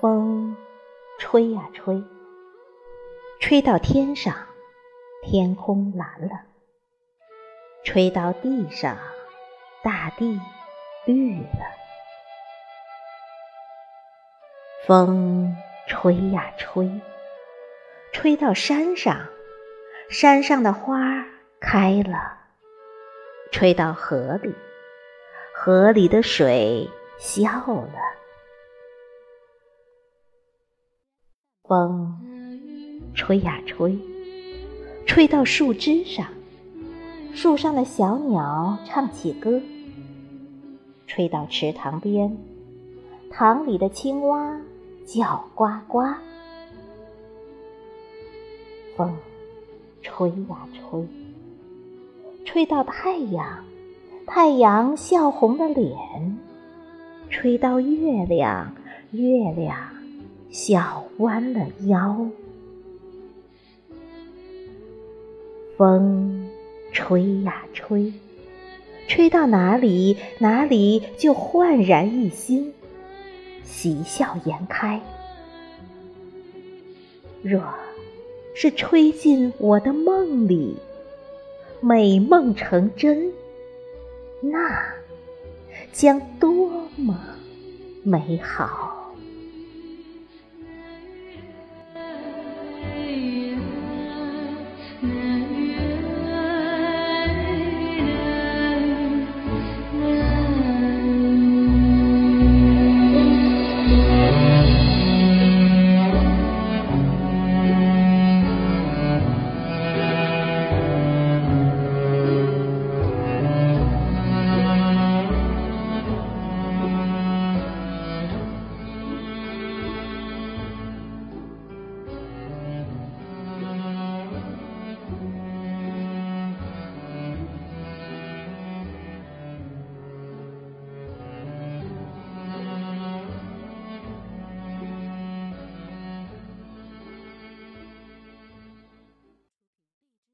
风吹呀吹，吹到天上，天空蓝了；吹到地上，大地绿了。风吹呀吹，吹到山上，山上的花开了；吹到河里，河里的水笑了。风吹呀吹，吹到树枝上，树上的小鸟唱起歌；吹到池塘边，塘里的青蛙叫呱呱。风吹呀吹，吹到太阳，太阳笑红了脸；吹到月亮，月亮。笑弯了腰，风吹呀吹，吹到哪里哪里就焕然一新，喜笑颜开。若是吹进我的梦里，美梦成真，那将多么美好！